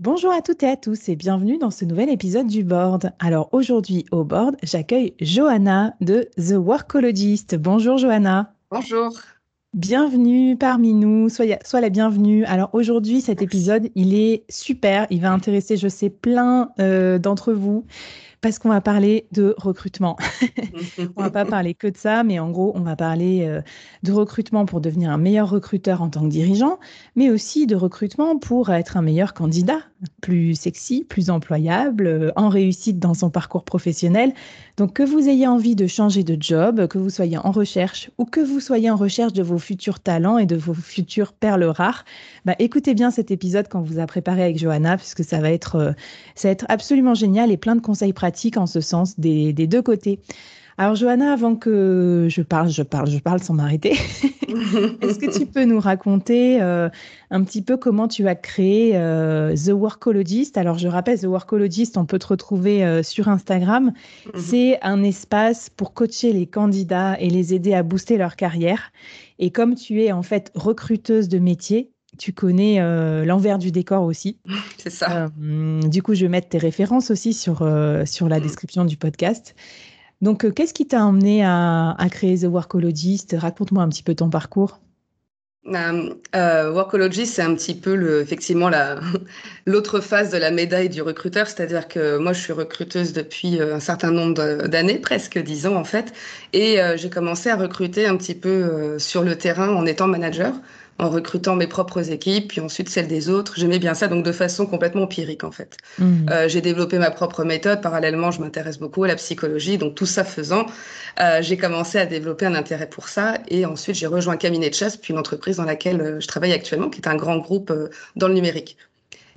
Bonjour à toutes et à tous et bienvenue dans ce nouvel épisode du Board. Alors aujourd'hui au Board, j'accueille Johanna de The Workologist. Bonjour Johanna. Bonjour. Bienvenue parmi nous, sois, la bienvenue. Alors aujourd'hui, cet épisode, il est super, il va intéresser, je sais, plein euh, d'entre vous parce qu'on va parler de recrutement. on va pas parler que de ça, mais en gros, on va parler euh, de recrutement pour devenir un meilleur recruteur en tant que dirigeant, mais aussi de recrutement pour être un meilleur candidat, plus sexy, plus employable, euh, en réussite dans son parcours professionnel. Donc que vous ayez envie de changer de job, que vous soyez en recherche ou que vous soyez en recherche de vos futurs talents et de vos futures perles rares, bah, écoutez bien cet épisode quand vous a préparé avec Johanna, puisque ça va être, euh, ça va être absolument génial et plein de conseils pratiques en ce sens des, deux côtés. Alors Johanna, avant que je parle, je parle, je parle sans m'arrêter, est-ce que tu peux nous raconter euh, un petit peu comment tu as créé euh, The Workologist? Alors je rappelle, The Workologist, on peut te retrouver euh, sur Instagram. Mhm. C'est un espace pour coacher les candidats et les aider à booster leur carrière. Et comme tu es en fait recruteuse de métier, tu connais euh, l'envers du décor aussi. C'est ça. Euh, du coup, je vais mettre tes références aussi sur, euh, sur la description du podcast. Donc, qu'est-ce qui t'a emmené à, créer The Workologist? Raconte-moi un petit peu ton parcours. Workologist, c'est un petit peu le, effectivement l'autre face de la médaille du recruteur, c'est-à-dire que moi je suis recruteuse depuis un certain nombre d'années, presque dix ans en fait, et j'ai commencé à recruter un petit peu sur le terrain en étant manager en recrutant mes propres équipes, puis ensuite celles des autres. J'aimais bien ça, donc de façon complètement empirique en fait. Mmh. Euh, j'ai développé ma propre méthode. Parallèlement, je m'intéresse beaucoup à la psychologie, donc tout ça faisant, euh, j'ai commencé à développer un intérêt pour ça. Et ensuite, j'ai rejoint cabinet de chasse, puis une entreprise dans laquelle euh, je travaille actuellement, qui est un grand groupe dans le numérique.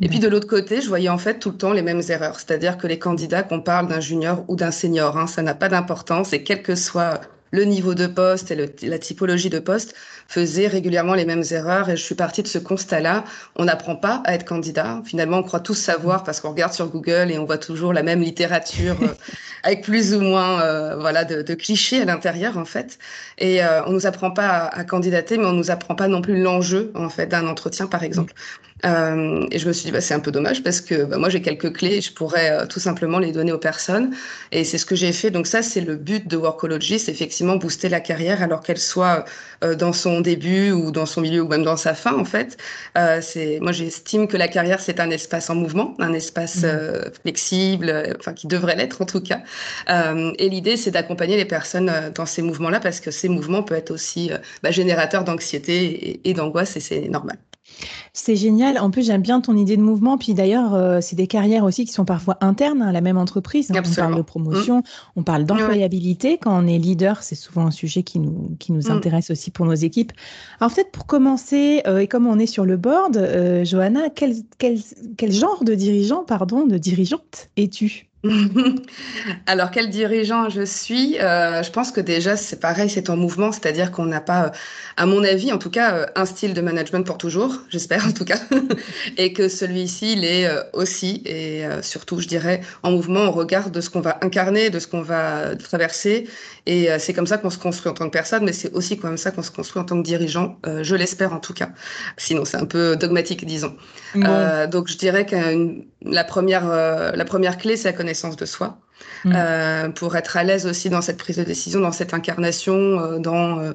Et puis de l'autre côté, je voyais en fait tout le temps les mêmes erreurs, c'est-à-dire que les candidats, qu'on parle d'un junior ou d'un senior, hein, ça n'a pas d'importance et quel que soit le niveau de poste et la typologie de poste faisaient régulièrement les mêmes erreurs. Et je suis partie de ce constat-là. On n'apprend pas à être candidat. Finalement, on croit tous savoir parce qu'on regarde sur Google et on voit toujours la même littérature avec plus ou moins voilà de, clichés à l'intérieur en fait. Et on nous apprend pas à, candidater, mais on nous apprend pas non plus l'enjeu en fait d'un entretien par exemple. Euh, et je me suis dit, bah, c'est un peu dommage parce que bah, moi, j'ai quelques clés, je pourrais euh, tout simplement les donner aux personnes. Et c'est ce que j'ai fait. Donc ça, c'est le but de Workology, c'est effectivement booster la carrière alors qu'elle soit euh, dans son début ou dans son milieu ou même dans sa fin, en fait. c'est, moi, j'estime que la carrière, c'est un espace en mouvement, un espace mmh. flexible, enfin, qui devrait l'être en tout cas. et l'idée, c'est d'accompagner les personnes dans ces mouvements-là parce que ces mouvements peuvent être aussi bah, générateurs d'anxiété et, et d'angoisse et c'est normal. C'est génial. En plus, j'aime bien ton idée de mouvement. Puis d'ailleurs, euh, c'est des carrières aussi qui sont parfois internes à la même entreprise. On parle de promotion, on parle d'employabilité. Quand on est leader, c'est souvent un sujet qui nous, qui nous mm. intéresse aussi pour nos équipes. Alors peut-être pour commencer, euh, et comme on est sur le board, euh, Johanna, quel, quel, quel genre de dirigeant, pardon, de dirigeante es-tu? Alors, quel dirigeant je suis? Euh, Je pense que déjà, c'est pareil, c'est en mouvement, c'est-à-dire qu'on n'a pas, euh, à mon avis, en tout cas, euh, un style de management pour toujours, j'espère en tout cas, et que celui-ci, il est aussi, et surtout, je dirais, en mouvement, on regarde de ce qu'on va incarner, de ce qu'on va traverser, et c'est comme ça qu'on se construit en tant que personne, mais c'est aussi comme ça qu'on se construit en tant que dirigeant, je l'espère en tout cas. Sinon, c'est un peu dogmatique, disons. donc, je dirais que la première, la première clé, c'est la connaissance de soi, mm. euh, pour être à l'aise aussi dans cette prise de décision, dans cette incarnation, euh, dans euh,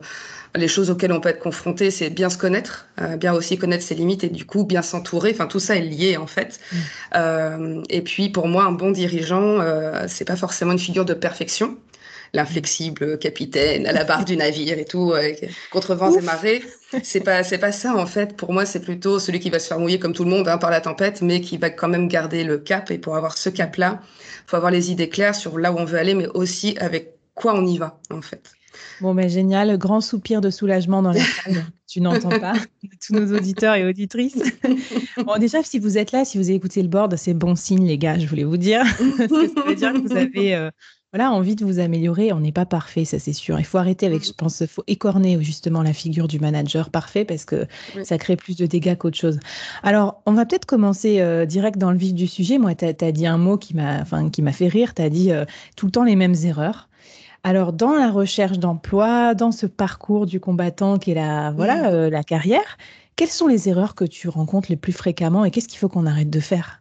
les choses auxquelles on peut être confronté, c'est bien se connaître, bien aussi connaître ses limites et du coup bien s'entourer. Enfin, tout ça est lié en fait. Mm. et puis pour moi, un bon dirigeant, c'est pas forcément une figure de perfection l'inflexible capitaine à la barre du navire et tout, contre vents et marées. C'est pas, c'est pas ça en fait. Pour moi, c'est plutôt celui qui va se faire mouiller comme tout le monde hein, par la tempête, mais qui va quand même garder le cap. Et pour avoir ce cap-là, faut avoir les idées claires sur là où on veut aller, mais aussi avec quoi on y va en fait. Bon, mais génial, grand soupir de soulagement dans la salle. tu n'entends pas, tous nos auditeurs et auditrices. bon, déjà, si vous êtes là, si vous avez écouté le board, c'est bon signe, les gars, je voulais vous dire. ça veut dire que vous avez euh, voilà, envie de vous améliorer. On n'est pas parfait, ça c'est sûr. Il faut arrêter avec, je pense, il faut écorner justement la figure du manager parfait parce que ça crée plus de dégâts qu'autre chose. Alors, on va peut-être commencer euh, direct dans le vif du sujet. Moi, tu as, dit un mot qui m'a fait rire. Tu as dit euh, tout le temps les mêmes erreurs. Alors, dans la recherche d'emploi, dans ce parcours du combattant qui est la, voilà, euh, la carrière, quelles sont les erreurs que tu rencontres les plus fréquemment et qu'est-ce qu'il faut qu'on arrête de faire?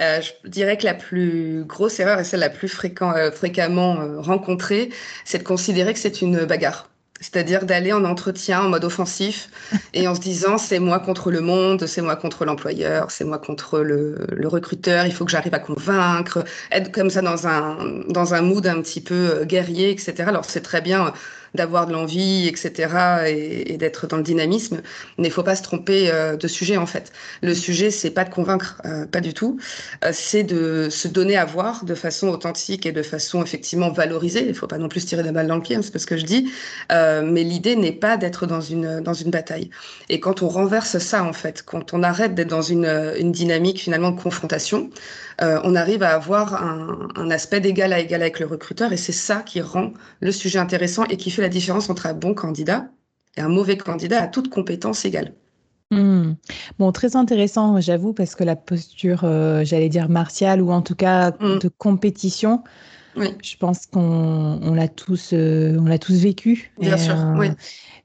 Euh, je dirais que la plus grosse erreur et celle la plus euh, fréquemment euh, rencontrée, c'est de considérer que c'est une bagarre. C'est-à-dire d'aller en entretien en mode offensif et en se disant c'est moi contre le monde, c'est moi contre l'employeur, c'est moi contre le, le, recruteur, il faut que j'arrive à convaincre, être comme ça dans un, dans un mood un petit peu guerrier, etc. Alors c'est très bien d'avoir de l'envie, etc., et, d'être dans le dynamisme. Mais il faut pas se tromper euh, de sujet en fait. Le sujet, c'est pas de convaincre, euh, pas du tout. Euh, c'est de se donner à voir de façon authentique et de façon effectivement valorisée. Il faut pas non plus tirer des balles dans le pied, hein, c'est pas ce que je dis. mais l'idée n'est pas d'être dans une dans une bataille. Et quand on renverse ça en fait, quand on arrête d'être dans une, une dynamique finalement de confrontation, on arrive à avoir un, un aspect d'égal à égal avec le recruteur et c'est ça qui rend le sujet intéressant et qui fait la différence entre un bon candidat et un mauvais candidat à toute compétence égale. Hmm. Bon, très intéressant, j'avoue, parce que la posture, euh, j'allais dire martiale ou en tout cas hmm. de compétition, je pense qu'on l'a tous, euh, on l'a tous vécu. Bien sûr, euh, oui.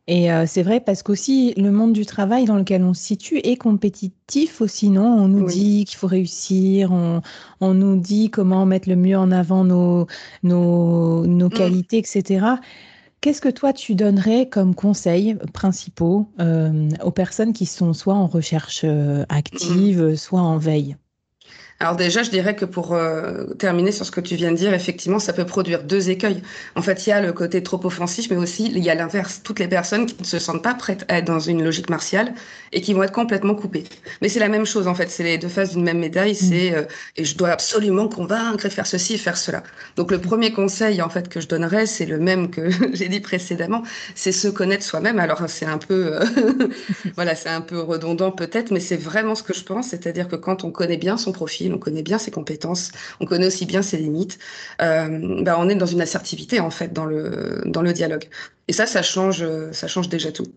Et c'est vrai parce qu'aussi le monde du travail dans lequel on se situe est compétitif aussi, non? On nous dit qu'il faut réussir, on, on, nous dit comment mettre le mieux en avant nos, nos, nos hmm. qualités, etc. Qu'est-ce que toi tu donnerais comme conseils principaux euh, aux personnes qui sont soit en recherche euh, active, soit en veille? Alors déjà, je dirais que pour euh, terminer sur ce que tu viens de dire, effectivement, ça peut produire deux écueils. En fait, il y a le côté trop offensif, mais aussi il y a l'inverse. Toutes les personnes qui ne se sentent pas prêtes à être dans une logique martiale et qui vont être complètement coupées. Mais c'est la même chose, en fait. C'est les deux faces d'une même médaille. Mm. C'est euh, et je dois absolument convaincre et faire ceci, faire cela. Donc le premier conseil, en fait, que je donnerais, c'est le même que j'ai dit précédemment, c'est se connaître soi-même. Alors c'est un peu, euh, voilà, c'est un peu redondant peut-être, mais c'est vraiment ce que je pense. C'est-à-dire que quand on connaît bien son profil on connaît bien ses compétences, on connaît aussi bien ses limites, euh, bah, on est dans une assertivité en fait dans le, dialogue. Et ça, ça change, ça change déjà tout.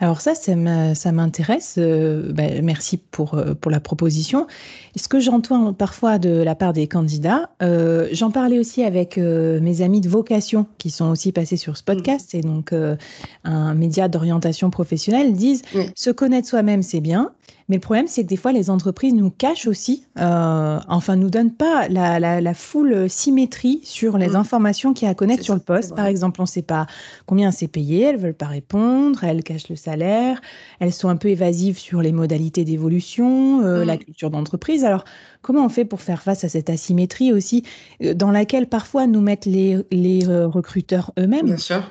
Alors ça, ça m'intéresse. Euh, ben, merci pour, euh, pour la proposition. Ce que j'entends parfois de la part des candidats, euh, j'en parlais aussi avec mes amis de vocation qui sont aussi passés sur ce podcast, et donc un média d'orientation professionnelle, disent se connaître soi-même, c'est bien, mais le problème, c'est que des fois, les entreprises nous cachent aussi, euh, enfin, nous donnent pas la, la, la full symétrie sur les mm. informations qu'il y a à connaître sur le poste. Par exemple, on ne sait pas combien c'est payé, elles veulent pas répondre, elles cachent le salaire, elles sont un peu évasives sur les modalités d'évolution, euh, la mm. culture d'entreprise. Alors, comment on fait pour faire face à cette asymétrie aussi, euh, dans laquelle parfois nous mettent les, les euh, recruteurs eux-mêmes? Bien sûr.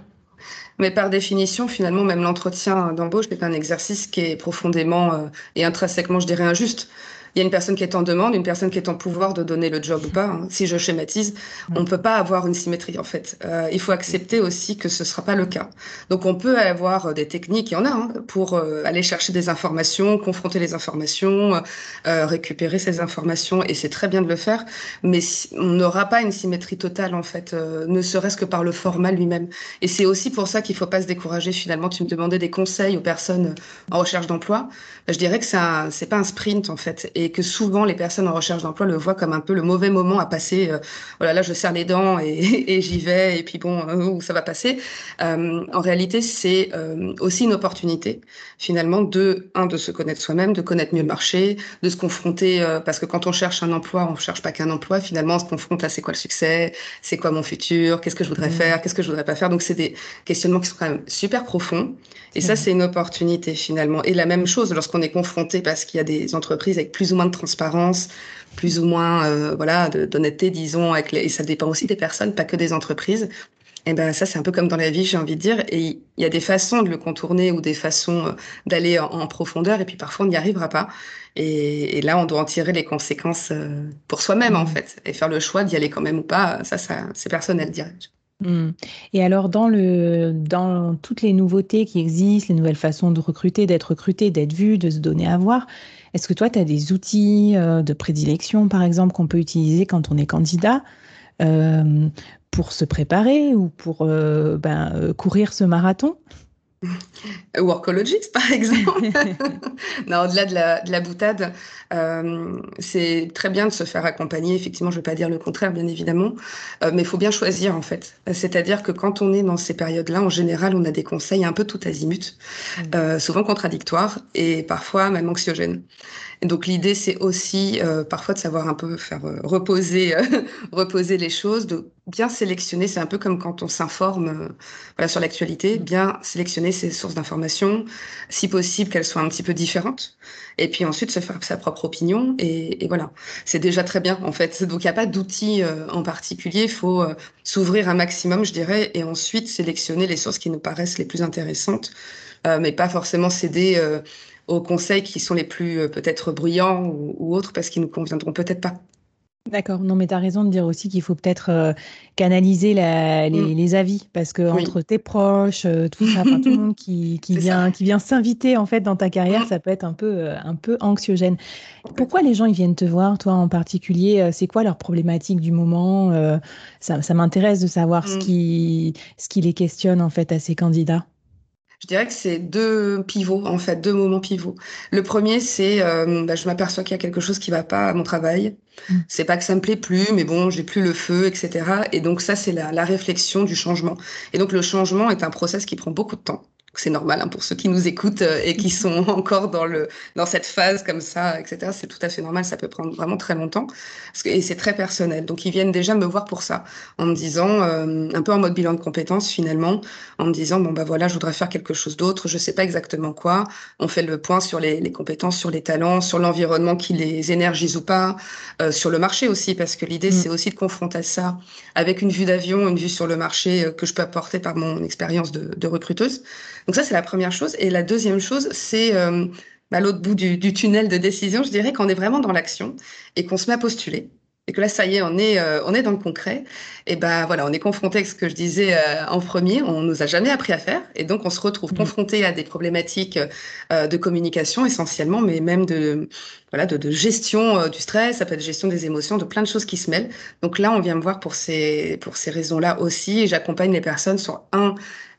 Mais par définition, finalement, même l'entretien d'embauche est un exercice qui est profondément euh, et intrinsèquement, je dirais, injuste il y a une personne qui est en demande, une personne qui est en pouvoir de donner le job ou pas. Hein. Si je schématise, on ne peut pas avoir une symétrie en fait. Euh, il faut accepter aussi que ce ne sera pas le cas. Donc on peut avoir des techniques, il y en a, hein, pour euh, aller chercher des informations, confronter les informations, euh, récupérer ces informations, et c'est très bien de le faire. Mais on n'aura pas une symétrie totale en fait, ne serait-ce que par le format lui-même. Et c'est aussi pour ça qu'il ne faut pas se décourager. Finalement, tu me demandais des conseils aux personnes en recherche d'emploi. Je dirais que c'est n'est pas un sprint en fait. Et et que souvent les personnes en recherche d'emploi le voient comme un peu le mauvais moment à passer. Euh, voilà, là je serre les dents et, j'y vais et puis bon, euh, ça va passer. Euh, en réalité, c'est aussi une opportunité finalement de un de se connaître soi-même, de connaître mieux le marché, de se confronter parce que quand on cherche un emploi, on cherche pas qu'un emploi. Finalement, on se confronte à c'est quoi le succès, c'est quoi mon futur, qu'est-ce que je voudrais mmh. faire, qu'est-ce que je voudrais pas faire. Donc c'est des questionnements qui sont quand même super profonds. Et ça, c'est une opportunité finalement. Et la même chose lorsqu'on est confronté parce qu'il y a des entreprises avec plus ou moins de transparence, plus ou moins euh, voilà d'honnêteté, disons, avec et ça dépend aussi des personnes, pas que des entreprises. Et ben ça, c'est un peu comme dans la vie, j'ai envie de dire. Et il y a des façons de le contourner ou des façons euh, d'aller en, profondeur. Et puis parfois, on n'y arrivera pas. Et, là, on doit en tirer les conséquences euh, pour soi-même, en mmh. fait. Et faire le choix d'y aller quand même ou pas, ça, ça c'est personnel, dirais-je. Mmh. Et alors, dans, le, dans toutes les nouveautés qui existent, les nouvelles façons de recruter, d'être recruté, d'être vu, de se donner à voir, est-ce que toi, tu as des outils euh, de prédilection, par exemple, qu'on peut utiliser quand on est candidat euh, pour se préparer ou pour euh, ben, courir ce marathon? Workologist, par exemple. non, au-delà de la, de la boutade, euh, c'est très bien de se faire accompagner. Effectivement, je ne vais pas dire le contraire, bien évidemment, euh, mais il faut bien choisir, en fait. C'est-à-dire que quand on est dans ces périodes-là, en général, on a des conseils un peu tout azimut, mmh. euh, souvent contradictoires et parfois même anxiogènes. Donc l'idée, c'est aussi euh, parfois de savoir un peu faire euh, reposer, euh, reposer les choses, de bien sélectionner. C'est un peu comme quand on s'informe voilà, sur l'actualité, bien sélectionner ses sources d'information, si possible qu'elles soient un petit peu différentes, et puis ensuite se faire sa propre opinion. Et, et voilà, c'est déjà très bien en fait. Donc il n'y a pas d'outils en particulier. Il faut s'ouvrir un maximum, je dirais, et ensuite sélectionner les sources qui nous paraissent les plus intéressantes, mais pas forcément céder aux conseils qui sont les plus euh, peut-être bruyants ou, autres parce qu'ils nous conviendront peut-être pas. D'accord, non mais tu as raison de dire aussi qu'il faut peut-être euh, canaliser mm. les, avis parce que entre tes proches, euh, tout ça, tout le monde qui, vient, qui vient s'inviter en fait dans ta carrière, mm. ça peut être un peu, un peu anxiogène. Pourquoi les gens ils viennent te voir, toi en particulier C'est quoi leur problématique du moment Ça, ça m'intéresse de savoir ce, mm. qui, ce qui les questionne en fait à ces candidats? Je dirais que c'est deux pivots, en fait, deux moments pivots. Le premier, c'est euh, bah, je m'aperçois qu'il y a quelque chose qui va pas à mon travail. Mm. C'est pas que ça me plaît plus, mais bon, j'ai plus le feu, etc. Et donc ça, c'est la, la réflexion du changement. Et donc le changement est un process qui prend beaucoup de temps c'est normal hein, pour ceux qui nous écoutent euh, et qui sont encore dans le dans cette phase comme ça, etc. C'est tout à fait normal. Ça peut prendre vraiment très longtemps parce que, et c'est très personnel. Donc ils viennent déjà me voir pour ça, en me disant euh, un peu en mode bilan de compétences finalement, en me disant bon bah voilà, je voudrais faire quelque chose d'autre, je sais pas exactement quoi. On fait le point sur les, les compétences, sur les talents, sur l'environnement qui les énergise ou pas, euh, sur le marché aussi parce que l'idée mm. c'est aussi de confronter ça avec une vue d'avion, une vue sur le marché que je peux apporter par mon expérience de, de recruteuse. Donc ça, c'est la première chose. Et la deuxième chose, c'est euh, bah, l'autre bout du, tunnel de décision, je dirais qu'on est vraiment dans l'action et qu'on se met à postuler. Et que là, ça y est, on est, euh, on est dans le concret. Et ben voilà, on est confronté avec ce que je disais euh, en premier. On nous a jamais appris à faire, et donc on se retrouve mmh. confronté à des problématiques de communication essentiellement, mais même de voilà de, de gestion du stress, ça peut être gestion des émotions, de plein de choses qui se mêlent. Donc là, on vient me voir pour ces pour ces raisons-là aussi. Et j'accompagne les personnes sur un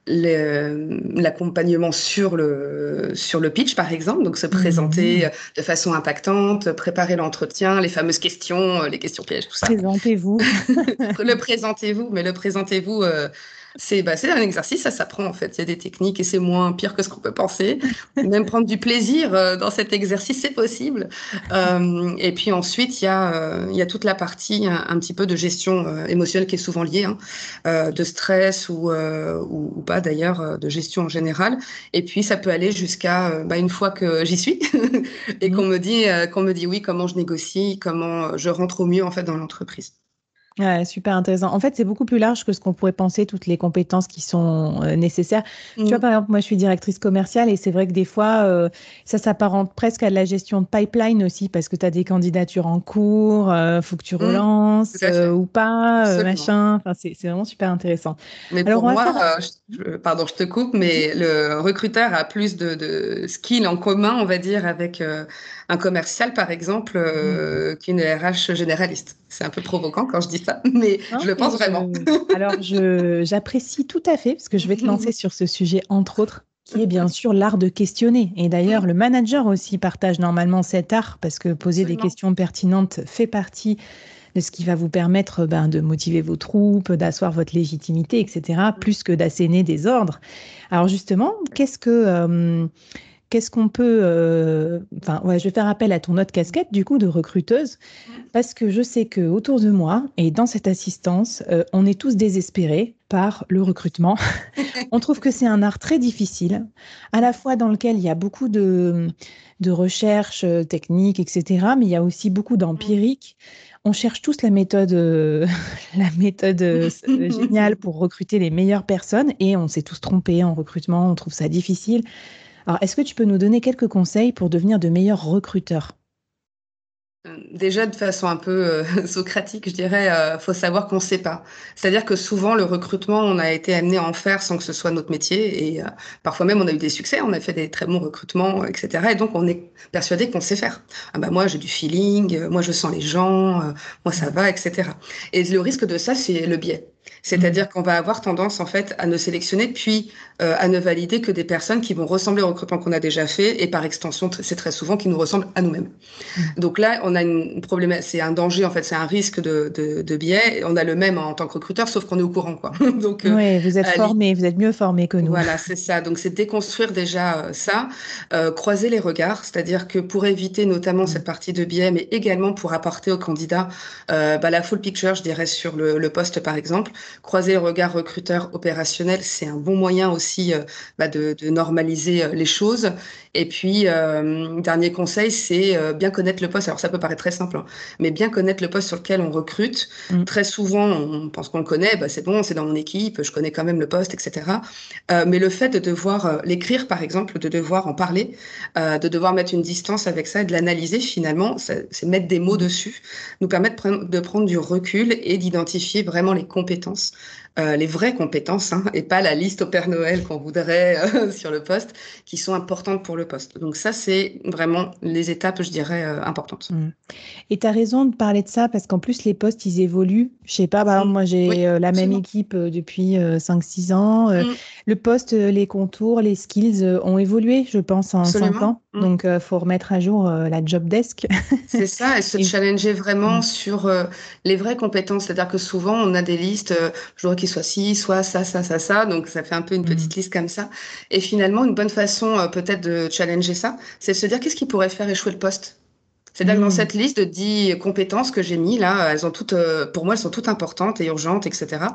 l'accompagnement sur le, sur le pitch, par exemple, donc se mmh. présenter de façon impactante, préparer l'entretien, les fameuses questions, les questions pièges, tout ça. Présentez-vous. le présentez-vous, mais le présentez-vous c'est bah, un exercice, ça s'apprend en fait. Il y a des techniques et c'est moins pire que ce qu'on peut penser. Même prendre du plaisir euh, dans cet exercice, c'est possible. Euh, et puis ensuite, il y, a, euh, il y a toute la partie un, petit peu de gestion euh, émotionnelle qui est souvent liée, hein, de stress ou, ou, ou pas d'ailleurs, de gestion en général. Et puis ça peut aller jusqu'à bah, une fois que j'y suis et qu'on me dit qu'on me dit oui, comment je négocie, comment je rentre au mieux en fait dans l'entreprise. Ouais, super intéressant. En fait, c'est beaucoup plus large que ce qu'on pourrait penser, toutes les compétences qui sont euh, nécessaires. Tu vois, mmh. par exemple, moi, je suis directrice commerciale et c'est vrai que des fois, euh, ça s'apparente presque à de la gestion de pipeline aussi parce que tu as des candidatures en cours, euh, faut que tu mmh. relances ou pas, machin. Enfin, c'est vraiment super intéressant. Mais Alors, pour moi, je, pardon, je te coupe, mais le recruteur a plus de, de skills en commun, on va dire, avec un commercial, par exemple, mmh. qu'une RH généraliste. C'est un peu provoquant quand je dis ça, mais je le pense vraiment. Alors, j'apprécie tout à fait, parce que je vais te lancer sur ce sujet, entre autres, qui est bien sûr l'art de questionner. Et d'ailleurs, le manager aussi partage normalement cet art, parce que poser des questions pertinentes fait partie de ce qui va vous permettre ben, de motiver vos troupes, d'asseoir votre légitimité, etc., plus que d'asséner des ordres. Alors justement, qu'est-ce que... Euh, qu'est-ce qu'on peut. Euh, enfin, ouais, je vais faire appel à ton autre casquette, du coup, de recruteuse, parce que je sais que autour de moi et dans cette assistance, euh, on est tous désespérés par le recrutement. on trouve que c'est un art très difficile, à la fois dans lequel il y a beaucoup de, de recherches euh, techniques, etc., mais il y a aussi beaucoup d'empirique. On cherche tous la méthode, la méthode géniale pour recruter les meilleures personnes et on s'est tous trompés en recrutement, on trouve ça difficile. Alors, est-ce que tu peux nous donner quelques conseils pour devenir de meilleurs recruteurs? Euh, Déjà de façon un peu euh, socratique, je dirais, euh, faut savoir qu'on ne sait pas. C'est-à-dire que souvent le recrutement, on a été amené à en faire sans que ce soit notre métier, et parfois même on a eu des succès, on a fait des très bons recrutements, etc. Et donc on est persuadé qu'on sait faire. Ah bah moi j'ai du feeling, moi je sens les gens, moi ça va, etc. Et le risque de ça, c'est le biais. C'est-à-dire qu'on va avoir tendance en fait à ne sélectionner puis euh, à ne valider que des personnes qui vont ressembler au recrutement qu'on a déjà fait et par extension c'est très souvent qui nous ressemblent à nous-mêmes. Mmh. Donc là on a une problème, c'est un danger en fait, c'est un risque de, de, de, biais. On a le même en tant que recruteur sauf qu'on est au courant quoi. Donc euh, oui, vous êtes formé, vous êtes mieux formé que nous. Voilà c'est ça. Donc c'est déconstruire déjà euh, ça, croiser les regards, c'est-à-dire que pour éviter notamment mmh. cette partie de biais, mais également pour apporter au candidat bah, la full picture, je dirais sur le, le poste par exemple croiser le regard recruteur opérationnel, c'est un bon moyen aussi euh, bah, de, normaliser euh, les choses. Et puis, euh, dernier conseil, c'est bien connaître le poste. Alors, ça peut paraître très simple, hein, mais bien connaître le poste sur lequel on recrute. Mm. Très souvent, on pense qu'on le connaît, bah, c'est bon, c'est dans mon équipe, je connais quand même le poste, etc. mais le fait de devoir l'écrire, par exemple, de devoir en parler, de devoir mettre une distance avec ça et de l'analyser, finalement, c'est mettre des mots dessus, nous permet de prendre du recul et d'identifier vraiment les compétences else euh, les vraies compétences, hein, et pas la liste au Père Noël qu'on voudrait euh, sur le poste, qui sont importantes pour le poste. Donc ça, c'est vraiment les étapes, je dirais, euh, importantes. Mmh. Et tu as raison de parler de ça, parce qu'en plus, les postes, ils évoluent. Je sais pas, par exemple, moi, j'ai la même équipe depuis 5-6 ans. Mmh. Le poste, les contours, les skills ont évolué, je pense, en 5 ans. Mmh. Donc, il faut remettre à jour la job desk. c'est ça, et se challenger vraiment sur les vraies compétences. C'est-à-dire que souvent, on a des listes je voudrais qu'il soit ci, soit ça, ça, ça, ça. Donc, ça fait un peu une petite mm. liste comme ça. Et finalement, une bonne façon euh, peut-être de challenger ça, c'est de se dire qu'est-ce qui pourrait faire échouer le poste? C'est-à-dire que dans mm. cette liste de 10 compétences que j'ai mis là, elles ont toutes, euh, pour moi, elles sont toutes importantes et urgentes, etc.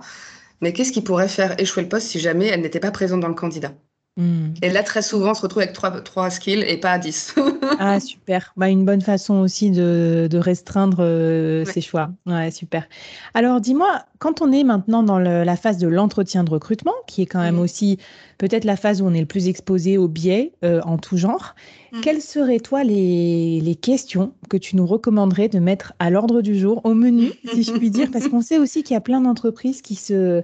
Mais qu'est-ce qui pourrait faire échouer le poste si jamais elles n'étaient pas présentes dans le candidat? Hmm. Et là, très souvent, on se retrouve avec trois, trois skills et pas dix. ah, super. Bah, une bonne façon aussi de, de restreindre euh, ses choix. Ouais, super. Alors, dis-moi, quand on est maintenant dans la phase de l'entretien de recrutement, qui est quand même aussi peut-être la phase où on est le plus exposé aux biais euh, en tout genre, hmm. quelles seraient, toi, les, les, questions que tu nous recommanderais de mettre à l'ordre du jour, au menu, si je puis dire? Parce qu'on sait aussi qu'il y a plein d'entreprises qui se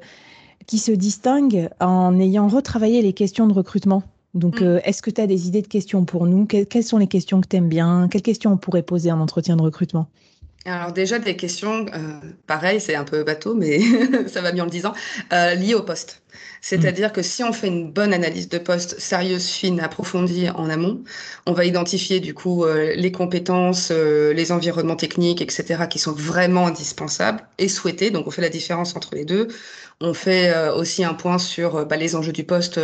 qui se distingue en ayant retravaillé les questions de recrutement. Donc, mm. euh, est-ce que tu as des idées de questions pour nous? Quelles sont les questions que tu aimes bien? Quelles questions on pourrait poser en entretien de recrutement? Alors déjà des questions, euh, pareil, c'est un peu bateau, mais ça va bien en le disant, euh, liées au poste. C'est-à-dire que si on fait une bonne analyse de poste sérieuse, fine, approfondie en amont, on va identifier du coup euh, les compétences, euh, les environnements techniques, etc., qui sont vraiment indispensables et souhaités. Donc on fait la différence entre les deux. On fait euh, aussi un point sur bah, les enjeux du poste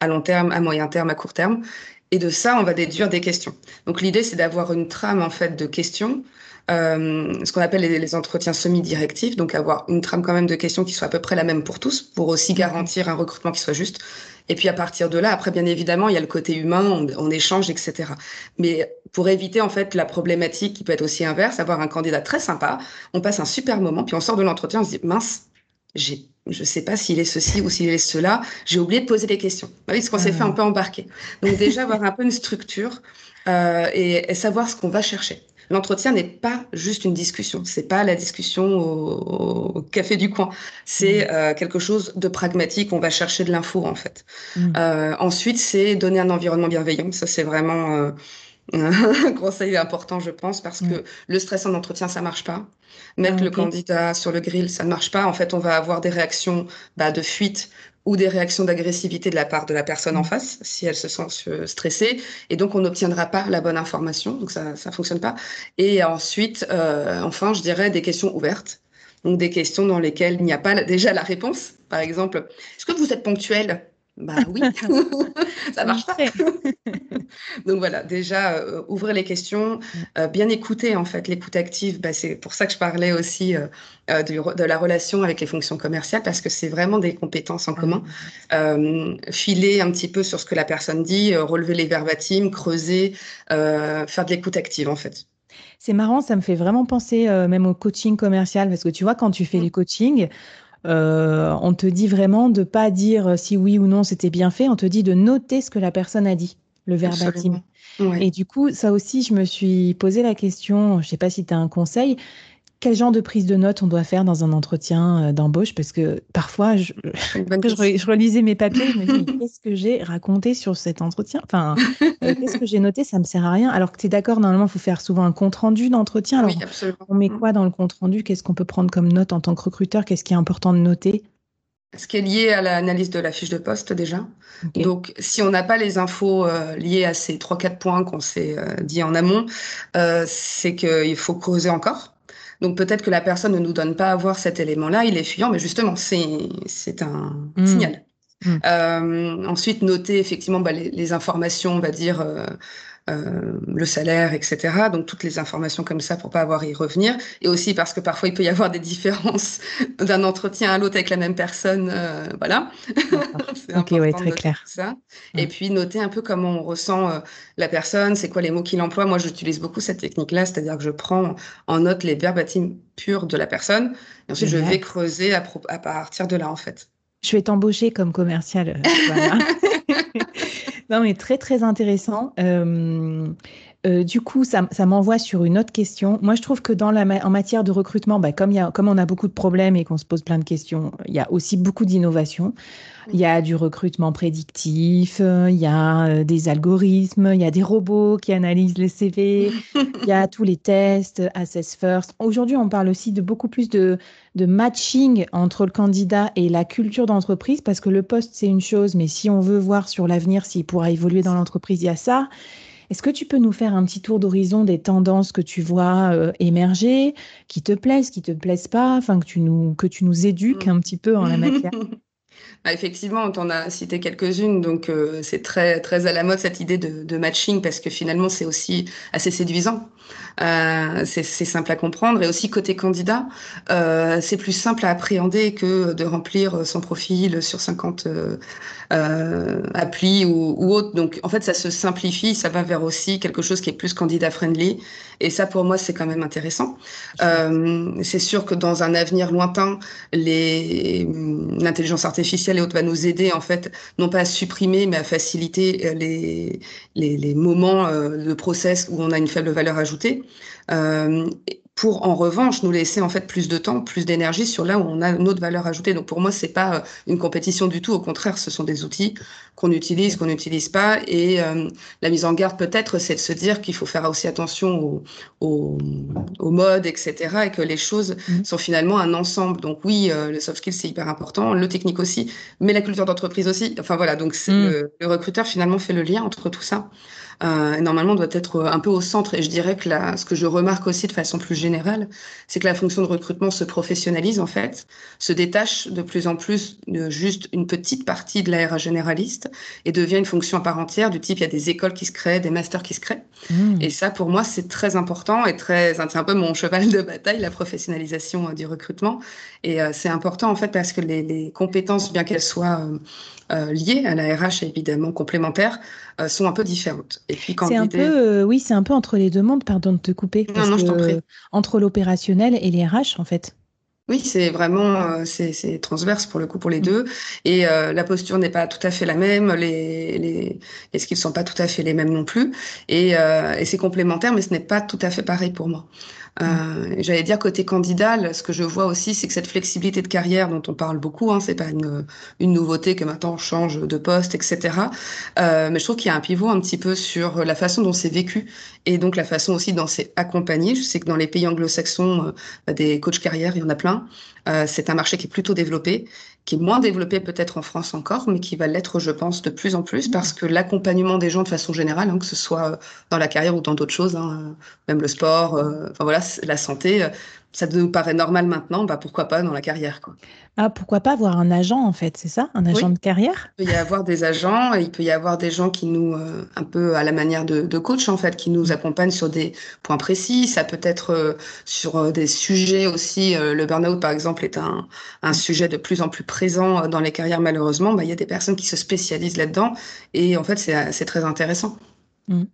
à long terme, à moyen terme, à court terme. Et de ça, on va déduire des questions. Donc l'idée, c'est d'avoir une trame en fait de questions euh, ce qu'on appelle les, entretiens semi-directifs, donc avoir une trame quand même de questions qui soit à peu près la même pour tous, pour aussi garantir un recrutement qui soit juste. Et puis à partir de là, après bien évidemment, il y a le côté humain, on, échange, etc. Mais pour éviter en fait la problématique qui peut être aussi inverse, avoir un candidat très sympa, on passe un super moment, puis on sort de l'entretien, on se dit mince, j'ai je sais pas s'il est ceci ou s'il est cela, j'ai oublié de poser des questions. Bah oui, parce qu'on s'est fait un peu embarquer. Donc déjà avoir un peu une structure euh, et, et, savoir ce qu'on va chercher. L'entretien n'est pas juste une discussion. C'est pas la discussion au, café du coin. C'est mmh. euh, quelque chose de pragmatique. On va chercher de l'info en fait. Mmh. Euh, ensuite, c'est donner un environnement bienveillant. Ça, c'est vraiment euh, conseil important, je pense, parce mmh. que le stress en entretien, ça marche pas. Mettre ah, le candidat sur le grill, ça ne marche pas. En fait, on va avoir des réactions bah, de fuite ou des réactions d'agressivité de la part de la personne en mm. face, si elle se sent stressée, et donc on n'obtiendra pas la bonne information, donc ça ne fonctionne pas. Et ensuite, euh, enfin, je dirais des questions ouvertes, donc des questions dans lesquelles il n'y a pas déjà la réponse. Par exemple, est-ce que vous êtes ponctuel? Bah oui, ça marche pas. Donc voilà, déjà euh, ouvrir les questions, mm. euh, bien écouter en fait, l'écoute active. Bah, c'est pour ça que je parlais aussi euh, de la relation avec les fonctions commerciales parce que c'est vraiment des compétences en commun. filer un petit peu sur ce que la personne dit, relever les verbatims, creuser, faire de l'écoute active en fait. C'est marrant, ça me fait vraiment penser même au coaching commercial parce que tu vois, quand tu fais mm. les coachings, euh, on te dit vraiment de pas dire si oui ou non c'était bien fait, on te dit de noter ce que la personne a dit, le verbatim. Et du coup, ça aussi, je me suis posé la question, je sais pas si tu as un conseil, quel genre de prise de notes on doit faire dans un entretien euh, d'embauche? Parce que parfois, je, je, relisais mes papiers, je me dis, qu'est-ce que j'ai raconté sur cet entretien? Enfin, euh, qu'est-ce que j'ai noté? Ça me sert à rien. Alors que tu es d'accord, normalement, il faut faire souvent un compte-rendu d'entretien. Alors, on met quoi dans le compte-rendu? Qu'est-ce qu'on peut prendre comme note en tant que recruteur? Qu'est-ce qui est important de noter? Ce qui est lié à l'analyse de la fiche de poste déjà. Donc, si on n'a pas les infos euh, liées à ces trois quatre points qu'on s'est dit en amont, c'est qu'il faut creuser encore. Donc peut-être que la personne ne nous donne pas à voir cet élément-là, il est fuyant, mais justement, c'est un mmh. signal. Mmh. Euh, ensuite, noter effectivement bah, les, les, informations, on va dire, euh, euh, le salaire, etc. Donc toutes les informations comme ça pour pas avoir à y revenir. Et aussi parce que parfois il peut y avoir des différences d'un entretien à l'autre avec la même personne. Euh, voilà. ok, ouais, très clair. Ça. Et puis noter un peu comment on ressent euh, la personne, c'est quoi les mots qu'il emploie. Moi, j'utilise beaucoup cette technique-là, c'est-à-dire que je prends en note les verbatims purs de la personne. Et ensuite, je vais creuser à, à partir de là, en fait. Je vais t'embaucher comme commercial. Voilà. non, mais très, très intéressant. Euh, euh, du coup, ça, m'envoie sur une autre question. Moi, je trouve que dans la, en matière de recrutement, bah, comme, on a beaucoup de problèmes et qu'on se pose plein de questions, il y a aussi beaucoup d'innovation. Il y a du recrutement prédictif, il y a euh, des algorithmes, il y a des robots qui analysent les CV, il y a tous les tests, Assess First. Aujourd'hui, on parle aussi de beaucoup plus de, de matching entre le candidat et la culture d'entreprise, parce que le poste, c'est une chose, mais si on veut voir sur l'avenir s'il pourra évoluer dans l'entreprise, il y a ça. Est-ce que tu peux nous faire un petit tour d'horizon des tendances que tu vois euh, émerger, qui te plaisent, qui te plaisent pas, enfin que tu nous que tu nous éduques mm. un petit peu en la matière? bah, effectivement, on en a cité quelques-unes, donc euh, c'est très très à la mode cette idée de, de matching parce que finalement c'est aussi assez séduisant. Euh, c'est simple à comprendre et aussi côté candidat, euh, c'est plus simple à appréhender que de remplir son profil sur 50 euh, euh, applis ou, ou autres. Donc en fait, ça se simplifie, ça va vers aussi quelque chose qui est plus candidat friendly. Et ça, pour moi, c'est quand même intéressant. C'est sûr que dans un avenir lointain, l'intelligence artificielle et autres va nous aider en fait, non pas à supprimer, mais à faciliter les, les, les moments de process où on a une faible valeur ajoutée. Euh, pour en revanche nous laisser en fait plus de temps, plus d'énergie sur là où on a notre valeur ajoutée. Donc pour moi, c'est pas euh, une compétition du tout. Au contraire, ce sont des outils qu'on utilise, qu'on n'utilise pas. Et euh, la mise en garde peut-être, c'est de se dire qu'il faut faire aussi attention au, au, mode, etc. Et que les choses mmh. sont finalement un ensemble. Donc oui, euh, le soft skills c'est hyper important, le technique aussi, mais la culture d'entreprise aussi. Enfin voilà, donc mmh. le, le recruteur finalement fait le lien entre tout ça euh, normalement doit être un peu au centre. Et je dirais que là, ce que je remarque aussi de façon plus générale, c'est que la fonction de recrutement se professionnalise en fait, se détache de plus en plus de juste une petite partie de la RH généraliste et devient une fonction à part entière du type il y a des écoles qui se créent, des masters qui se créent. Mmh. Et ça, pour moi, c'est très important et très, c'est un peu mon cheval de bataille, la professionnalisation euh, du recrutement. Et euh, c'est important en fait parce que les, les compétences, bien qu'elles soient euh liées à la RH évidemment complémentaires, euh, sont un peu différentes. Et puis quand c'est un peu, euh, oui, c'est un peu entre les deux mondes. Pardon de te couper. non, non, je t'en prie. Entre l'opérationnel et les RH en fait. Oui, c'est vraiment c'est transverse pour le coup pour les mmh. deux et la posture n'est pas tout à fait la même, les les, les skills sont pas tout à fait les mêmes non plus et, et c'est complémentaire mais ce n'est pas tout à fait pareil pour moi. Euh, J'allais dire côté candidat, ce que je vois aussi, c'est que cette flexibilité de carrière dont on parle beaucoup, hein, c'est pas une, une, nouveauté que maintenant on change de poste, etc. Euh, mais je trouve qu'il y a un pivot un petit peu sur la façon dont c'est vécu et donc la façon aussi dont c'est accompagné. Je sais que dans les pays anglo-saxons, euh, des coachs carrière, il y en a plein. Euh, c'est un marché qui est plutôt développé, qui est moins développé peut-être en France encore, mais qui va l'être, je pense, de plus en plus, parce que l'accompagnement des gens de façon générale, hein, que ce soit dans la carrière ou dans d'autres choses, hein, même le sport, euh, enfin voilà, la santé, ça nous paraît normal maintenant, bah pourquoi pas dans la carrière quoi. Ah pourquoi pas avoir un agent en fait, c'est ça, un agent de carrière? Il peut y avoir des agents, il peut y avoir des gens qui nous, euh, un peu à la manière de, de, coach en fait, qui nous accompagnent sur des points précis. Ça peut être euh, sur euh, des sujets aussi. le burn-out par exemple est un, un, sujet de plus en plus présent dans les carrières malheureusement. Bah, il y a des personnes qui se spécialisent là-dedans et en fait c'est très intéressant. Mmh.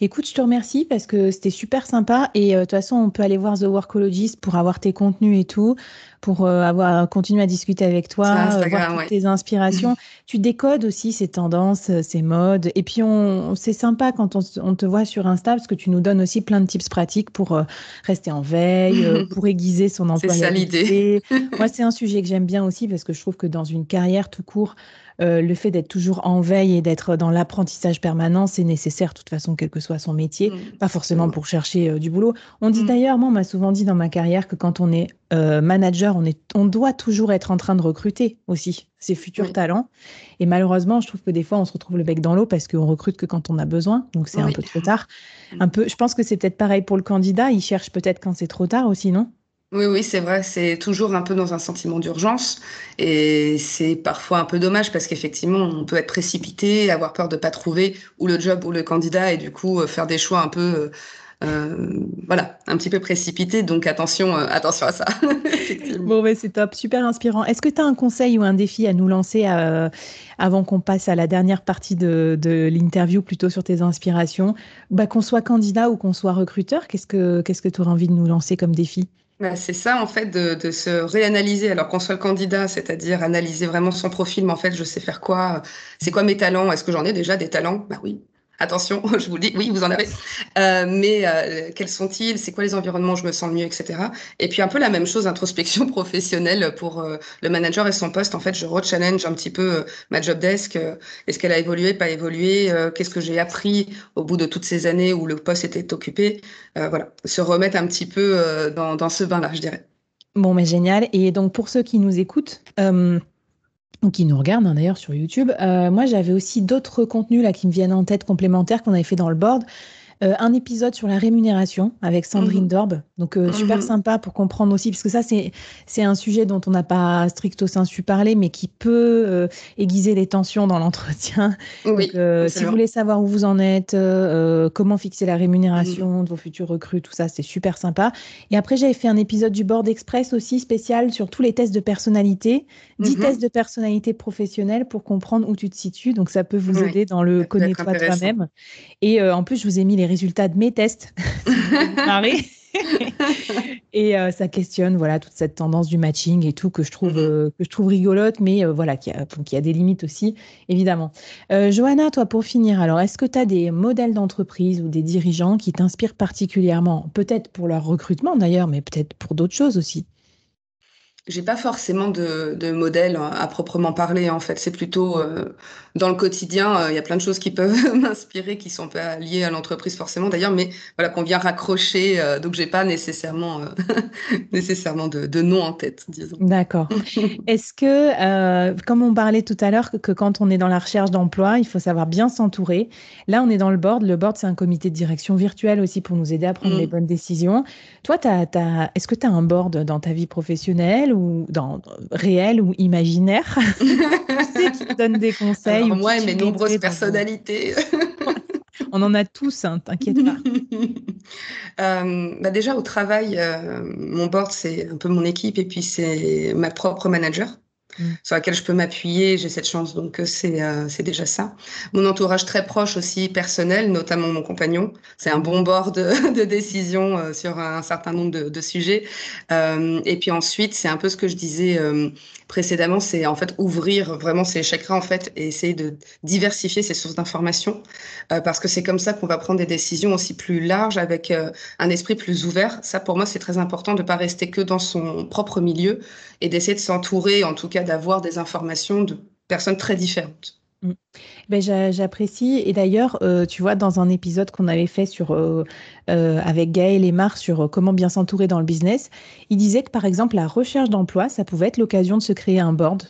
Écoute, je te remercie parce que c'était super sympa et euh, de toute façon, on peut aller voir The Workologist pour avoir tes contenus et tout, pour euh, avoir continué à discuter avec toi, euh, voir tes inspirations. tu décodes aussi ces tendances, ces modes et puis on, c'est sympa quand on, te voit sur Insta parce que tu nous donnes aussi plein de tips pratiques pour rester en veille, pour aiguiser son emploi. C'est ça l'idée. Moi, c'est un sujet que j'aime bien aussi parce que je trouve que dans une carrière tout court, euh, le fait d'être toujours en veille et d'être dans l'apprentissage permanent, c'est nécessaire, de toute façon, quel que soit son métier, mmh. pas forcément pour chercher euh, du boulot. On dit mmh. d'ailleurs, moi, on m'a souvent dit dans ma carrière que quand on est euh, manager, on, est, on doit toujours être en train de recruter aussi ses futurs talents. Et malheureusement, je trouve que des fois, on se retrouve le bec dans l'eau parce qu'on recrute que quand on a besoin, donc c'est un peu trop tard. Un peu, je pense que c'est peut-être pareil pour le candidat, il cherche peut-être quand c'est trop tard aussi, non? Oui, oui, c'est vrai, c'est toujours un peu dans un sentiment d'urgence et c'est parfois un peu dommage parce qu'effectivement, on peut être précipité, avoir peur de pas trouver ou le job ou le candidat et du coup euh, faire des choix un peu euh, voilà, un petit peu précipité. Donc attention, attention à ça. bon, mais c'est top, super inspirant. Est-ce que tu as un conseil ou un défi à nous lancer avant qu'on passe à la dernière partie de, de l'interview, plutôt sur tes inspirations? Bah, Qu'on soit candidat ou qu'on soit recruteur, qu'est-ce que qu'est-ce que tu aurais envie de nous lancer comme défi? Bah, c'est ça, en fait, de, de se réanalyser. Alors qu'on soit le candidat, c'est-à-dire analyser vraiment son profil, mais en fait, je sais faire quoi C'est quoi mes talents Est-ce que j'en ai déjà des talents? Bah oui, Attention, je vous le dis, oui, vous en avez. Euh, mais euh, quels sont-ils? C'est quoi les environnements? Où je me sens mieux, etc. Et puis un peu la même chose, introspection professionnelle pour euh, le manager et son poste. En fait, je re-challenge un petit peu ma job desk. Est-ce qu'elle a évolué, pas évolué Qu'est-ce que j'ai appris au bout de toutes ces années où le poste était occupé? Voilà, se remettre un petit peu dans, dans ce bain-là, je dirais. Bon, mais génial. Et donc pour ceux qui nous écoutent ou qui nous regardent hein, d'ailleurs sur YouTube. Euh, moi, j'avais aussi d'autres contenus là qui me viennent en tête complémentaires qu'on avait fait dans le board. Euh, un épisode sur la rémunération avec Sandrine mmh. Dorbe. Donc, euh, super mmh. sympa pour comprendre aussi, parce que ça, c'est, un sujet dont on n'a pas stricto sensu parler, mais qui peut euh, aiguiser les tensions dans l'entretien. Oui, si vous voulez savoir où vous en êtes, comment fixer la rémunération mmh. de vos futurs recrues, tout ça, c'est super sympa. Et après, j'avais fait un épisode du Board Express aussi spécial sur tous les tests de personnalité, 10 tests de personnalité professionnelle pour comprendre où tu te situes. Donc, ça peut vous aider dans le connais-toi toi-même. Et en plus, je vous ai mis les résultats de mes tests. et euh, ça questionne voilà toute cette tendance du matching et tout que je trouve, mm-hmm. que je trouve rigolote, mais voilà, qui a, qui a des limites aussi, évidemment. Johanna, toi, pour finir, alors, est-ce que tu as des modèles d'entreprise ou des dirigeants qui t'inspirent particulièrement, peut-être pour leur recrutement d'ailleurs, mais peut-être pour d'autres choses aussi j'ai pas forcément de, de, modèle à proprement parler en fait. C'est plutôt euh, dans le quotidien. Euh, il y a plein de choses qui peuvent m'inspirer, qui sont pas liées à l'entreprise forcément d'ailleurs, mais voilà qu'on vient raccrocher. Euh, donc j'ai pas nécessairement nécessairement de, de, nom en tête, disons. D'accord. Est-ce que, comme on parlait tout à l'heure, que, que, quand on est dans la recherche d'emploi, il faut savoir bien s'entourer. Là, on est dans le board. Le board, c'est un comité de direction virtuel aussi pour nous aider à prendre les mmh. bonnes décisions. Toi, est-ce que tu as un board dans ta vie professionnelle ou dans réel ou imaginaire tu sais, qui donne des conseils. moi et mes nombreuses personnalités. On en a tous, hein, t'inquiète pas. Euh, bah déjà au travail, euh, mon board c'est un peu mon équipe et puis c'est ma propre manager. Mm. sur laquelle je peux m'appuyer. J'ai cette chance, donc euh, c'est euh, déjà ça. Mon entourage très proche aussi, personnel, notamment mon compagnon. C'est un bon bord de, décision euh, sur un certain nombre de, sujets. et puis ensuite, c'est un peu ce que je disais précédemment, c'est en fait ouvrir vraiment ses chakras en fait et essayer de diversifier ses sources d'information parce que c'est comme ça qu'on va prendre des décisions aussi plus larges avec un esprit plus ouvert. Ça, pour moi, c'est très important de pas rester que dans son propre milieu et d'essayer de s'entourer, en tout cas d'avoir des informations de personnes très différentes. Mm. Ben, J'apprécie. Et d'ailleurs, euh, tu vois, dans un épisode qu'on avait fait sur, euh, euh, avec Gaël et Mar sur comment bien s'entourer dans le business, il disait que par exemple, la recherche d'emploi, ça pouvait être l'occasion de se créer un board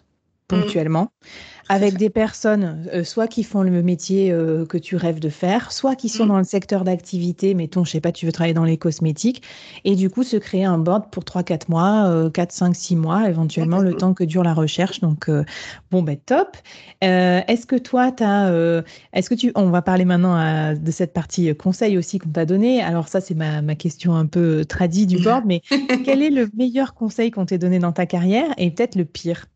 ponctuellement. Mm avec des personnes, euh, soit qui font le métier euh, que tu rêves de faire, soit qui sont mm. dans le secteur d'activité, mettons, je sais pas, tu veux travailler dans les cosmétiques, et du coup se créer un board pour 3-4 mois, 4, 5, 6 mois, éventuellement le temps que dure la recherche. Donc, euh, bon, ben top. est-ce que toi, tu as, est-ce que tu, on va parler maintenant de cette partie conseil aussi qu'on t'a donné. Alors ça, c'est ma, ma, question un peu tradie du board, mais quel est le meilleur conseil qu'on t'ait donné dans ta carrière et peut-être le pire?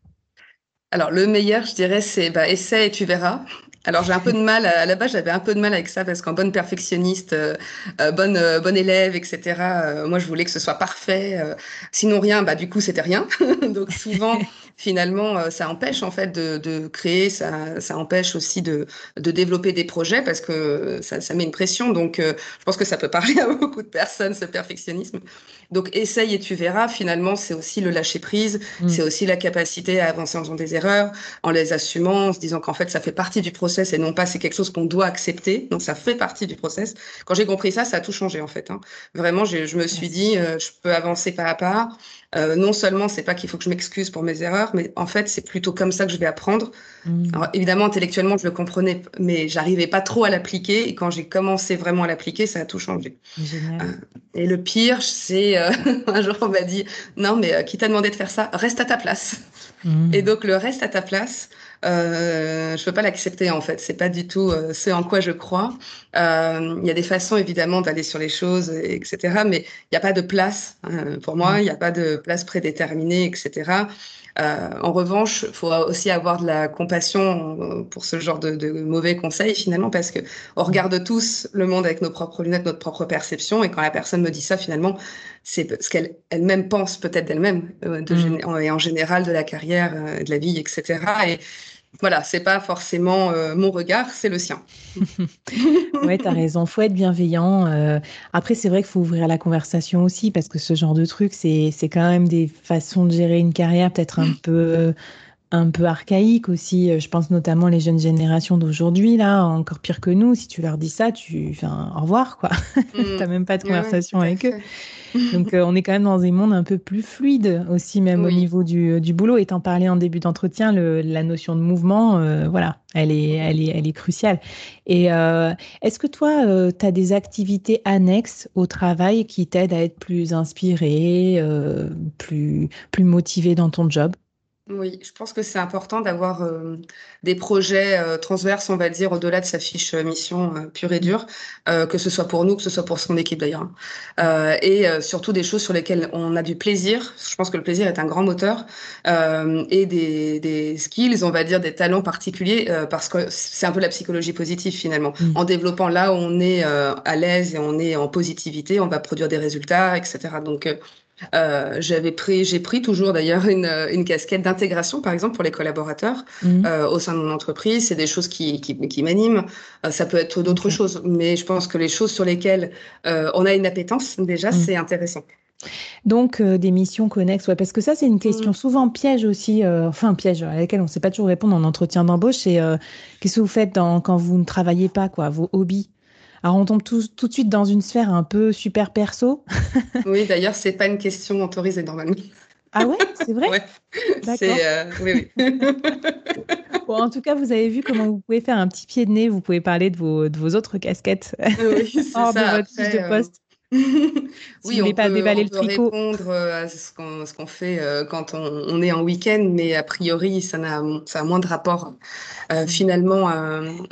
Alors, le meilleur, je dirais, c'est bah, essaie et tu verras. Alors j'ai un peu de mal à la base j'avais un peu de mal avec ça parce qu'en bonne perfectionniste, euh, euh, bonne euh, bonne élève, etc. moi je voulais que ce soit parfait. sinon rien, bah du coup c'était rien. Donc souvent finalement ça empêche en fait de, de créer, ça, ça empêche aussi de, de développer des projets parce que ça, ça met une pression. Donc je pense que ça peut parler à beaucoup de personnes ce perfectionnisme. Donc essaye et tu verras. Finalement, c'est aussi le lâcher prise, mm. c'est aussi la capacité à avancer en faisant des erreurs, en les assumant, en se disant qu'en fait ça fait partie du process et non pas c'est quelque chose qu'on doit accepter. Donc ça fait partie du process. Quand j'ai compris ça, ça a tout changé en fait. Hein. Vraiment, je me suis dit, euh, je peux avancer pas à pas. Euh, non seulement c'est pas qu'il faut que je m'excuse pour mes erreurs, mais en fait c'est plutôt comme ça que je vais apprendre. Mm. Alors, évidemment intellectuellement je le comprenais, mais j'arrivais pas trop à l'appliquer. Et quand j'ai commencé vraiment à l'appliquer, ça a tout changé. Euh, et le pire, c'est euh, un jour on m'a dit non mais qui t'a demandé de faire ça, reste à ta place. Mm. Et donc le reste à ta place, je peux pas l'accepter en fait. C'est pas du tout euh, ce en quoi je crois. Euh, il y a des façons évidemment d'aller sur les choses, etc. Mais il n'y a pas de place hein, pour moi. Il n'y a pas de place prédéterminée, etc. Euh, en revanche, il faut aussi avoir de la compassion euh, pour ce genre de, de mauvais conseils finalement, parce que on regarde tous le monde avec nos propres lunettes, notre propre perception, et quand la personne me dit ça, finalement, c'est ce qu'elle elle-même pense peut-être d'elle-même, euh, de, mmh. et en général de la carrière, de la vie, etc. Et voilà, c'est pas forcément euh, mon regard, c'est le sien. oui, tu as raison, faut être bienveillant. Euh, après, c'est vrai qu'il faut ouvrir la conversation aussi, parce que ce genre de truc, c'est quand même des façons de gérer une carrière peut-être un peu un peu archaïque aussi. Euh, je pense notamment les jeunes générations d'aujourd'hui, là, encore pire que nous. Si tu leur dis ça, tu, enfin, au revoir, quoi. tu n'as mm. même pas de conversation avec eux. Donc, euh, on est quand même dans un monde un peu plus fluide aussi, même au niveau du, du boulot. Étant parlé en début d'entretien, la notion de mouvement, euh, voilà, elle est, elle est, elle est cruciale. Et est-ce que toi, tu as des activités annexes au travail qui t'aident à être plus inspiré, plus, plus motivé dans ton job? Oui, je pense que c'est important d'avoir euh, des projets euh, transverses, on va dire, au-delà de sa fiche euh, mission euh, pure et dure, euh, que ce soit pour nous, que ce soit pour son équipe d'ailleurs. Euh, et euh, surtout des choses sur lesquelles on a du plaisir. Je pense que le plaisir est un grand moteur. euh, et des, des skills, on va dire, des talents particuliers, euh, parce que c'est un peu la psychologie positive finalement. Mm. En développant là où on est euh, à l'aise et on est en positivité, on va produire des résultats, etc. Donc, euh, j'avais pris, j'ai pris toujours d'ailleurs une, euh, une casquette d'intégration, par exemple, pour les collaborateurs Mhm. euh, au sein de mon entreprise. C'est des choses qui, qui, qui m'animent. Euh, ça peut être d'autres choses, mais je pense que les choses sur lesquelles on a une appétence, déjà, Mm. c'est intéressant. Donc, euh, des missions connexes, ouais, parce que ça, c'est une question Mm. souvent piège aussi, euh, enfin piège à laquelle on ne sait pas toujours répondre en entretien d'embauche, c'est euh, qu'est-ce que vous faites dans, quand vous ne travaillez pas, quoi, vos hobbies? Alors, on tombe tout, tout de suite dans une sphère un peu super perso. Oui, d'ailleurs, c'est pas une question autorisée normalement. Ah ouais, c'est vrai? Ouais, D'accord. c'est euh, oui, oui. Bon, en tout cas, vous avez vu comment vous pouvez faire un petit pied de nez, vous pouvez parler de vos, de vos autres casquettes Oui, hors de ça. votre fiche de euh, poste. Si Oui, on pas peut, déballer on le peut tricot. répondre euh, à ce qu'on qu'on fait euh, quand on, on est en week-end, mais a priori, ça n'a ça a moins de rapport euh, Mm. finalement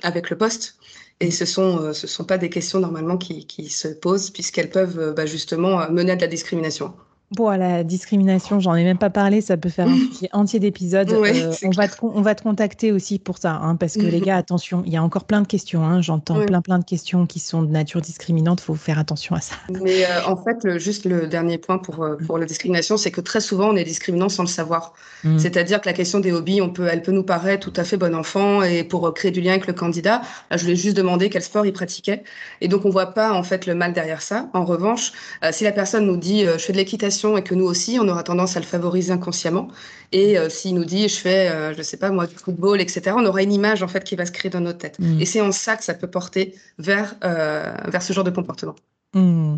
avec le poste. Et ce sont euh, ce sont pas des questions normalement qui, qui se posent puisqu'elles peuvent euh, bah, justement euh, mener à de la discrimination. Bon, à la discrimination, j'en ai même pas parlé, ça peut faire un entier d'épisode. Euh, on va te, on va te contacter aussi pour ça, hein, parce que les gars, attention, il y a encore plein de questions, hein, j'entends plein plein de questions qui sont de nature discriminante, faut faire attention à ça. Mais euh, en fait, le, juste le dernier point pour, euh, pour la discrimination, c'est que très souvent, on est discriminant sans le savoir. Mm. C'est-à-dire que la question des hobbies, on peut, elle peut nous paraître tout à fait bon enfant et pour créer du lien avec le candidat, là, je lui ai juste demandé quel sport il pratiquait. Et donc, on voit pas en fait le mal derrière ça. En revanche, euh, si la personne nous dit je fais de l'équitation et que nous aussi, on aura tendance à le favoriser inconsciemment. Et euh, s'il nous dit je fais, euh, je sais pas moi, du football, etc., on aura une image en fait qui va se créer dans notre tête. Mm. Et c'est en ça que ça peut porter vers, euh, vers ce genre de comportement. Mm.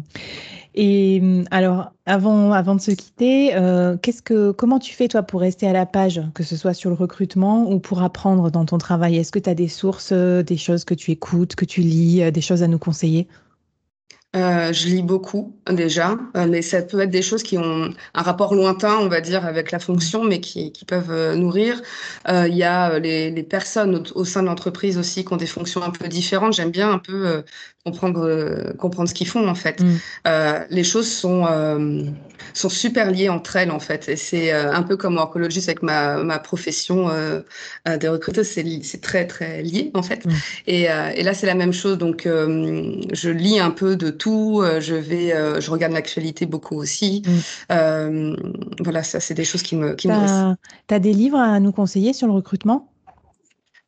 Et mm, alors, avant, avant de se quitter, euh, qu'est-ce que, comment tu fais toi pour rester à la page, que ce soit sur le recrutement ou pour apprendre dans ton travail? Est-ce que tu as des sources, des choses que tu écoutes, que tu lis, des choses à nous conseiller? Euh, je lis beaucoup déjà, euh, mais ça peut être des choses qui ont un rapport lointain, on va dire, avec la fonction, mais qui, qui peuvent euh, nourrir. Euh, Il y a les, les personnes au, au sein de l'entreprise aussi qui ont des fonctions un peu différentes. J'aime bien un peu euh, comprendre, comprendre ce qu'ils font en fait. Mm. Les choses sont, sont super liées entre elles en fait. Et c'est un peu comme orcologiste avec ma, ma profession euh, euh, de recruteuse, c'est c'est très très lié en fait. Mm. Et, et là, c'est la même chose. Donc, je lis un peu de tout. Euh, je vais, euh, je regarde l'actualité beaucoup aussi. Mm. Euh, voilà, ça, c'est des choses qui me, qui nourrissent. T'as, des livres à nous conseiller sur le recrutement?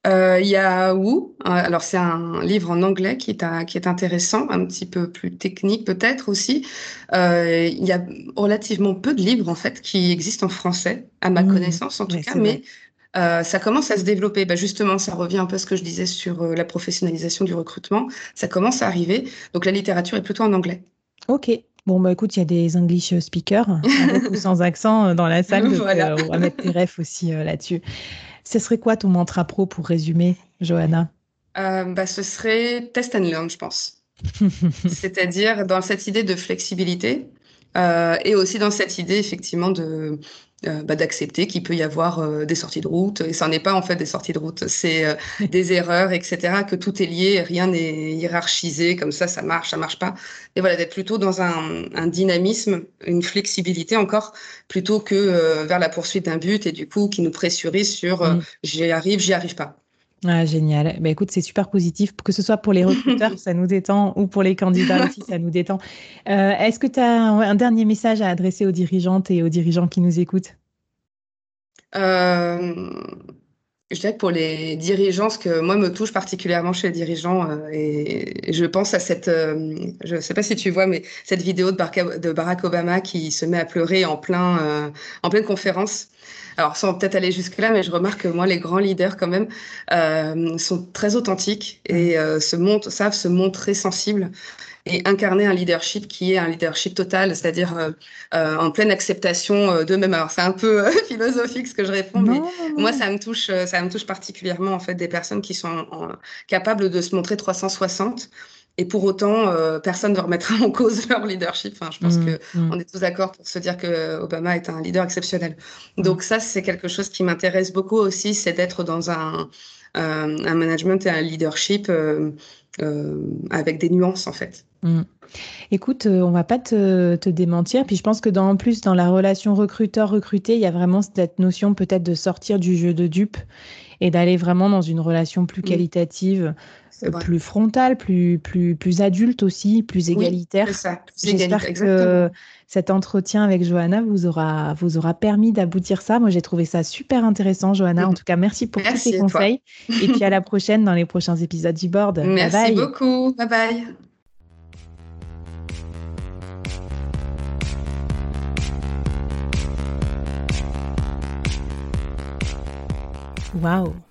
Euh, Il y a Woo. Alors, c'est un livre en anglais qui est, un- qui est intéressant, un petit peu plus technique peut-être aussi. Euh, Il y a relativement peu de livres en fait qui existent en français, à ma Mm. connaissance en tout cas, mais Euh, ça commence à se développer. Bah, justement, ça revient un peu à ce que je disais sur euh, la professionnalisation du recrutement. Ça commence à arriver. Donc, la littérature est plutôt en anglais. Ok. Bon, bah écoute, il y a des English speakers, avec ou sans accent, euh, dans la salle, donc Voilà. euh, on va mettre tes refs aussi euh, là-dessus. Ce serait quoi ton mantra pro pour résumer, Johanna? Euh, bah, ce serait test and learn, je pense. C'est-à-dire dans cette idée de flexibilité euh, et aussi dans cette idée effectivement de euh, bah, d'accepter qu'il peut y avoir euh, des sorties de route et ça n'est pas en fait des sorties de route, c'est euh, des erreurs, etc. Que tout est lié, rien n'est hiérarchisé comme ça, ça marche, ça marche pas. Et voilà, d'être plutôt dans un, un dynamisme, une flexibilité encore plutôt que euh, vers la poursuite d'un but et du coup qui nous pressurise sur euh, Mm. j'y arrive, j'y arrive pas. Ah, génial. Bah, écoute, c'est super positif, que ce soit pour les recruteurs, ça nous détend, ou pour les candidats aussi, ça nous détend. Euh, est-ce que tu as un, un dernier message à adresser aux dirigeantes et aux dirigeants qui nous écoutent? Euh, je dirais que pour les dirigeants, ce que moi me touche particulièrement chez les dirigeants, euh, et, et je pense à cette, euh, je ne sais pas si tu vois, mais cette vidéo de Barack, de Barack Obama qui se met à pleurer en plein, euh, en pleine conférence. Alors sans peut-être aller jusque-là, mais je remarque que moi, les grands leaders quand même euh, sont très authentiques et euh, se montrent, savent se montrer sensibles et incarner un leadership qui est un leadership total, c'est-à-dire euh, euh, en pleine acceptation euh, d'eux-mêmes. Alors c'est un peu philosophique ce que je réponds, mais Non, moi non. ça me touche, ça me touche particulièrement en fait des personnes qui sont en- capables de se montrer 360 et pour autant, personne ne remettra en cause leur leadership. Enfin, je pense Mmh, que mmh. on est tous d'accord pour se dire que Obama est un leader exceptionnel. Donc ça, c'est quelque chose qui m'intéresse beaucoup aussi, c'est d'être dans un, un management et un leadership avec des nuances en fait. Mmh. Écoute, euh, on va pas te, te démentir. Puis je pense que dans, en plus, dans la relation recruteur-recruté, il y a vraiment cette notion peut-être de sortir du jeu de dupe et d'aller vraiment dans une relation plus qualitative, euh. Plus frontale, plus, plus, plus adulte aussi, plus égalitaire. c'est ça. Plus J'espère exactement. que cet entretien avec Johanna vous aura, vous aura permis d'aboutir ça. Moi, j'ai trouvé ça super intéressant, Johanna. En Mhm. tout cas, merci pour tous ces conseils. Et puis à la prochaine dans les prochains épisodes du board. Bye Merci bye. beaucoup. Bye bye. Waouh